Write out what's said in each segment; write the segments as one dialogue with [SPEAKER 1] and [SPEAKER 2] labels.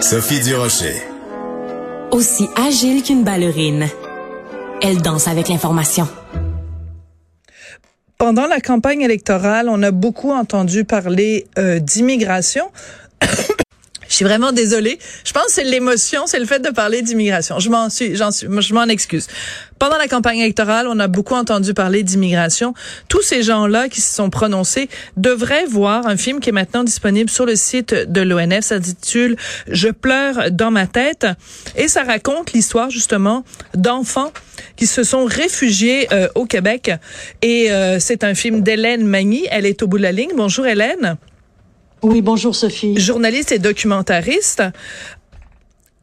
[SPEAKER 1] Sophie Durocher.
[SPEAKER 2] Aussi agile qu'une ballerine, elle danse avec l'information.
[SPEAKER 3] Pendant la campagne électorale, on a beaucoup entendu parler euh, d'immigration. Je suis vraiment désolée. Je pense que c'est l'émotion, c'est le fait de parler d'immigration. Je m'en suis, j'en suis, je m'en excuse. Pendant la campagne électorale, on a beaucoup entendu parler d'immigration. Tous ces gens-là qui se sont prononcés devraient voir un film qui est maintenant disponible sur le site de l'ONF. Ça s'intitule Je pleure dans ma tête et ça raconte l'histoire justement d'enfants qui se sont réfugiés euh, au Québec. Et euh, c'est un film d'Hélène Magny. Elle est au bout de la ligne. Bonjour Hélène.
[SPEAKER 4] Oui, bonjour Sophie.
[SPEAKER 3] Journaliste et documentariste.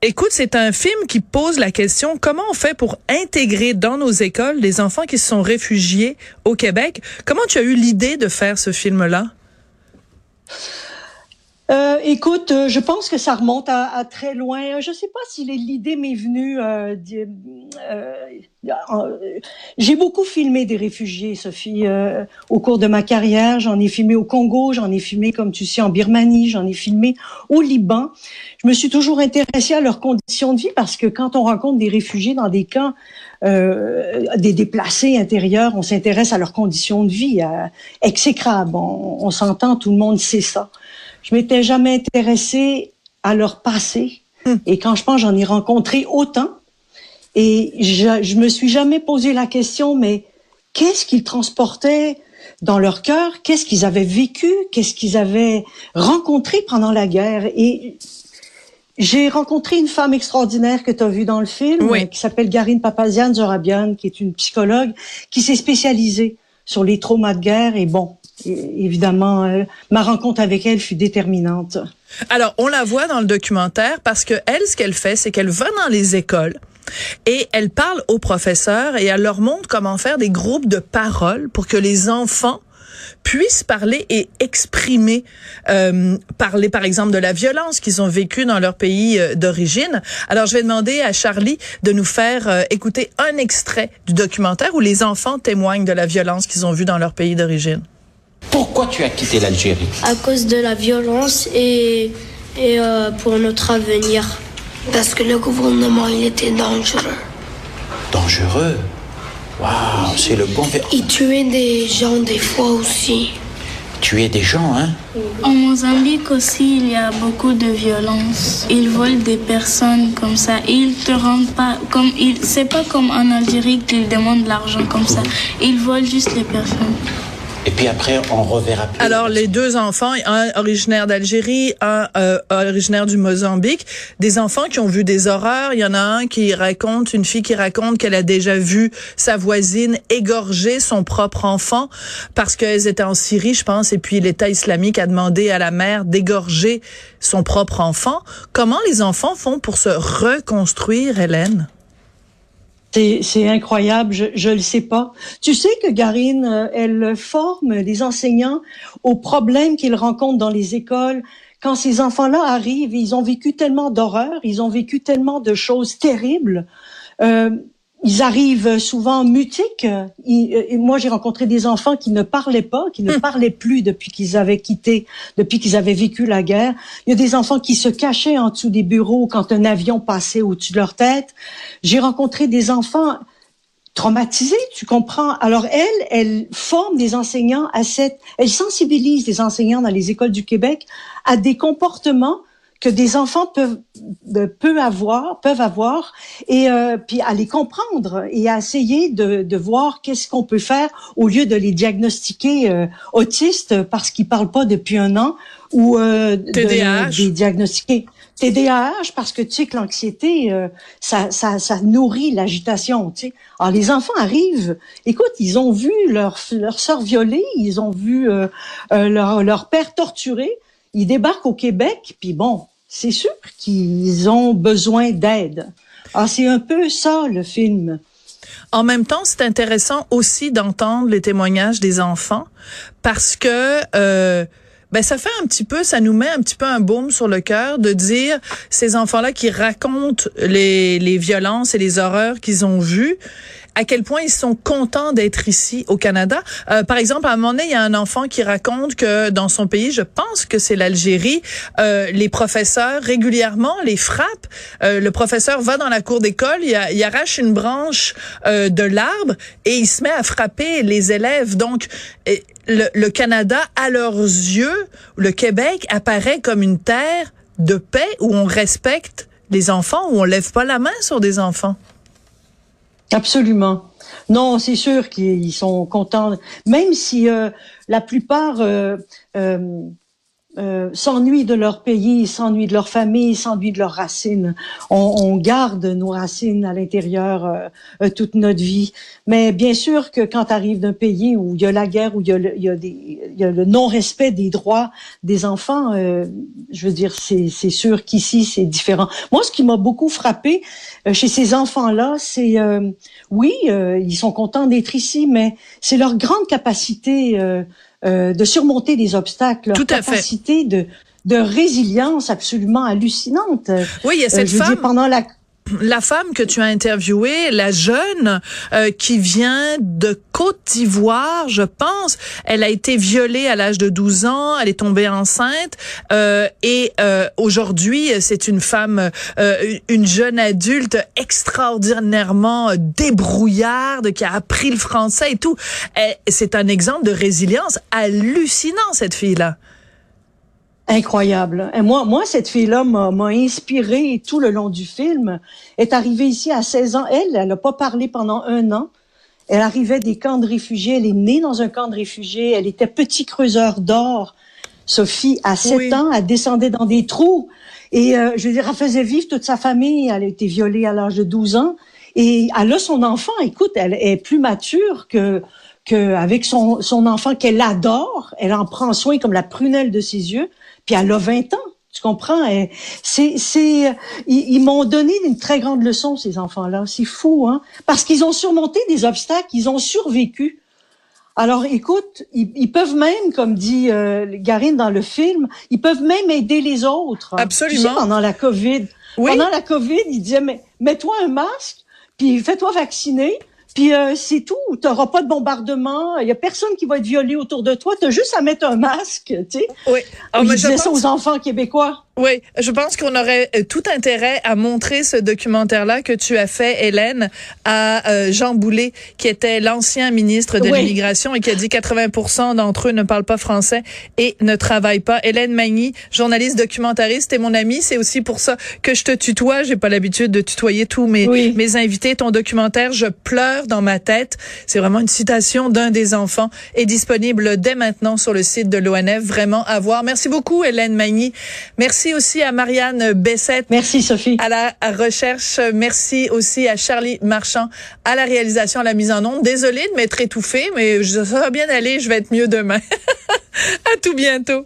[SPEAKER 3] Écoute, c'est un film qui pose la question comment on fait pour intégrer dans nos écoles des enfants qui se sont réfugiés au Québec? Comment tu as eu l'idée de faire ce film-là?
[SPEAKER 4] Euh, écoute, euh, je pense que ça remonte à, à très loin. Je ne sais pas si l'idée m'est venue. Euh, euh, euh, J'ai beaucoup filmé des réfugiés, Sophie, au cours de ma carrière. J'en ai filmé au Congo, j'en ai filmé, comme tu sais, en Birmanie, j'en ai filmé au Liban. Je me suis toujours intéressée à leurs conditions de vie parce que quand on rencontre des réfugiés dans des camps, des déplacés intérieurs, on s'intéresse à leurs conditions de vie exécrables. On s'entend, tout le monde sait ça. Je m'étais jamais intéressée à leur passé. Hmm. Et quand je pense, j'en ai rencontré autant. Et je, je me suis jamais posé la question, mais qu'est-ce qu'ils transportaient dans leur cœur? Qu'est-ce qu'ils avaient vécu? Qu'est-ce qu'ils avaient rencontré pendant la guerre? Et j'ai rencontré une femme extraordinaire que tu as vue dans le film, qui s'appelle Garine Papazian Zorabian, qui est une psychologue qui s'est spécialisée sur les traumas de guerre. Et bon, évidemment, euh, ma rencontre avec elle fut déterminante.
[SPEAKER 3] Alors, on la voit dans le documentaire parce que elle, ce qu'elle fait, c'est qu'elle va dans les écoles et elle parle aux professeurs et elle leur montre comment faire des groupes de parole pour que les enfants puissent parler et exprimer, euh, parler par exemple de la violence qu'ils ont vécue dans leur pays euh, d'origine. Alors je vais demander à Charlie de nous faire euh, écouter un extrait du documentaire où les enfants témoignent de la violence qu'ils ont vue dans leur pays d'origine.
[SPEAKER 5] Pourquoi tu as quitté l'Algérie?
[SPEAKER 6] À cause de la violence et, et euh, pour notre avenir. Parce que le gouvernement, il était dangereux.
[SPEAKER 5] Dangereux? Waouh, c'est le bon verbe.
[SPEAKER 6] Il tuait des gens des fois aussi.
[SPEAKER 5] Tuer des gens, hein?
[SPEAKER 7] En Mozambique aussi, il y a beaucoup de violence. Ils volent des personnes comme ça. Ils te rendent pas comme ils. C'est pas comme en Algérie qu'ils demandent de l'argent comme ça. Ils volent juste les personnes.
[SPEAKER 5] Et puis après, on reverra plus.
[SPEAKER 3] Alors, les deux enfants, un originaire d'Algérie, un euh, originaire du Mozambique, des enfants qui ont vu des horreurs. Il y en a un qui raconte, une fille qui raconte qu'elle a déjà vu sa voisine égorger son propre enfant parce qu'elles étaient en Syrie, je pense, et puis l'État islamique a demandé à la mère d'égorger son propre enfant. Comment les enfants font pour se reconstruire, Hélène?
[SPEAKER 4] C'est incroyable, je ne le sais pas. Tu sais que Garine, euh, elle forme des enseignants aux problèmes qu'ils rencontrent dans les écoles. Quand ces enfants-là arrivent, ils ont vécu tellement d'horreurs, ils ont vécu tellement de choses terribles. Euh, ils arrivent souvent mutiques. Euh, moi, j'ai rencontré des enfants qui ne parlaient pas, qui ne hmm. parlaient plus depuis qu'ils avaient quitté, depuis qu'ils avaient vécu la guerre. Il y a des enfants qui se cachaient en dessous des bureaux quand un avion passait au-dessus de leur tête. J'ai rencontré des enfants traumatisés, tu comprends. Alors elle, elle forme des enseignants à cette, elle sensibilise des enseignants dans les écoles du Québec à des comportements que des enfants peuvent, peuvent avoir, peuvent avoir, et euh, puis à les comprendre et à essayer de, de voir qu'est-ce qu'on peut faire au lieu de les diagnostiquer euh, autistes parce qu'ils parlent pas depuis un an ou euh,
[SPEAKER 3] TDAH.
[SPEAKER 4] de, les diagnostiquer TDAH parce que tu sais que l'anxiété euh, ça, ça, ça nourrit l'agitation tu sais alors les enfants arrivent écoute ils ont vu leur leur sœur violée ils ont vu euh, leur leur père torturé ils débarquent au Québec, puis bon, c'est sûr qu'ils ont besoin d'aide. Ah, c'est un peu ça le film.
[SPEAKER 3] En même temps, c'est intéressant aussi d'entendre les témoignages des enfants parce que euh, ben ça fait un petit peu, ça nous met un petit peu un baume sur le cœur de dire ces enfants-là qui racontent les, les violences et les horreurs qu'ils ont vues à quel point ils sont contents d'être ici au Canada. Euh, par exemple, à un moment donné, il y a un enfant qui raconte que dans son pays, je pense que c'est l'Algérie, euh, les professeurs régulièrement les frappent. Euh, le professeur va dans la cour d'école, il, arrache une branche euh, de l'arbre et il se met à frapper les élèves. Donc, le, le Canada, à leurs yeux, le Québec apparaît comme une terre de paix où on respecte les enfants, où on lève pas la main sur des enfants.
[SPEAKER 4] Absolument. Non, c'est sûr qu'ils sont contents, même si euh, la plupart euh, euh, euh, s'ennuient de leur pays, s'ennuient de leur famille, s'ennuient de leurs racines. On, on, garde nos racines à l'intérieur euh, euh, toute notre vie. Mais bien sûr que quand tu arrives d'un pays où il y a la guerre, où il y a le, y y a le non-respect des droits des enfants, euh, je veux dire, c'est, c'est sûr qu'ici, c'est différent. Moi, ce qui m'a beaucoup frappé chez ces enfants-là, c'est, oui, ils sont contents d'être ici, mais c'est leur grande capacité euh, de surmonter des obstacles, leur
[SPEAKER 3] Tout à
[SPEAKER 4] capacité
[SPEAKER 3] fait.
[SPEAKER 4] de de résilience absolument hallucinante.
[SPEAKER 3] Oui, il y a cette
[SPEAKER 4] euh,
[SPEAKER 3] femme.
[SPEAKER 4] Pendant la
[SPEAKER 3] la femme que tu as interviewée, la jeune euh, qui vient de Côte d'Ivoire, je pense, elle a été violée à l'âge de 12 ans, elle est tombée enceinte euh, et euh, aujourd'hui c'est une femme, euh, une jeune adulte extraordinairement débrouillarde qui a appris le français et tout. C'est un exemple de résilience hallucinant cette fille-là.
[SPEAKER 4] Incroyable. Et moi, moi, cette fille-là m'a, m'a inspiré tout le long du film. Elle est arrivée ici à 16 ans. Elle, elle n'a pas parlé pendant un an. Elle arrivait des camps de réfugiés. Elle est née dans un camp de réfugiés. Elle était petit creuseur d'or. Sophie, à 7
[SPEAKER 3] Oui.
[SPEAKER 4] ans, elle descendait dans des trous. Et euh, je veux dire, elle faisait vivre toute sa famille. Elle a été violée à l'âge de 12 ans. Et elle a son enfant. Écoute, elle est plus mature que qu'avec son, son enfant qu'elle adore. Elle en prend soin comme la prunelle de ses yeux. Puis elle a 20 ans. Tu comprends? C'est, c'est, ils, ils m'ont donné une très grande leçon, ces enfants-là. C'est fou, hein? Parce qu'ils ont surmonté des obstacles, ils ont survécu. Alors, écoute, ils, ils peuvent même, comme dit euh, Garine dans le film, ils peuvent même aider les autres. hein.
[SPEAKER 3] Absolument.
[SPEAKER 4] Tu sais, pendant la COVID.
[SPEAKER 3] Oui.
[SPEAKER 4] Pendant la COVID, ils disaient, mais mets-toi un masque, puis fais-toi vacciner, puis euh, c'est tout. Tu n'auras pas de bombardement. Il y a personne qui va être violé autour de toi. Tu as juste à mettre un masque, tu sais.
[SPEAKER 3] Oui. Ah,
[SPEAKER 4] Ils
[SPEAKER 3] mais je
[SPEAKER 4] ça aux enfants québécois.
[SPEAKER 3] Oui, je pense qu'on aurait euh, tout intérêt à montrer ce documentaire-là que tu as fait, Hélène, à euh, Jean Boulet, qui était l'ancien ministre de
[SPEAKER 4] Oui.
[SPEAKER 3] l'immigration et qui a dit 80% d'entre eux ne parlent pas français et ne travaillent pas. Hélène Magny, journaliste documentariste, est mon amie. C'est aussi pour ça que je te tutoie. J'ai pas l'habitude de tutoyer tous mes,
[SPEAKER 4] Oui.
[SPEAKER 3] mes invités. Ton documentaire, Je pleure dans ma tête. C'est vraiment une citation d'un des enfants est disponible dès maintenant sur le site de l'ONF. Vraiment à voir. Merci beaucoup, Hélène Magny. Merci aussi à Marianne Bessette
[SPEAKER 4] Merci, Sophie.
[SPEAKER 3] à la recherche. Merci aussi à Charlie Marchand à la réalisation, à la mise en onde. Désolée de m'être étouffée, mais je- ça va bien aller. Je vais être mieux demain. à tout bientôt.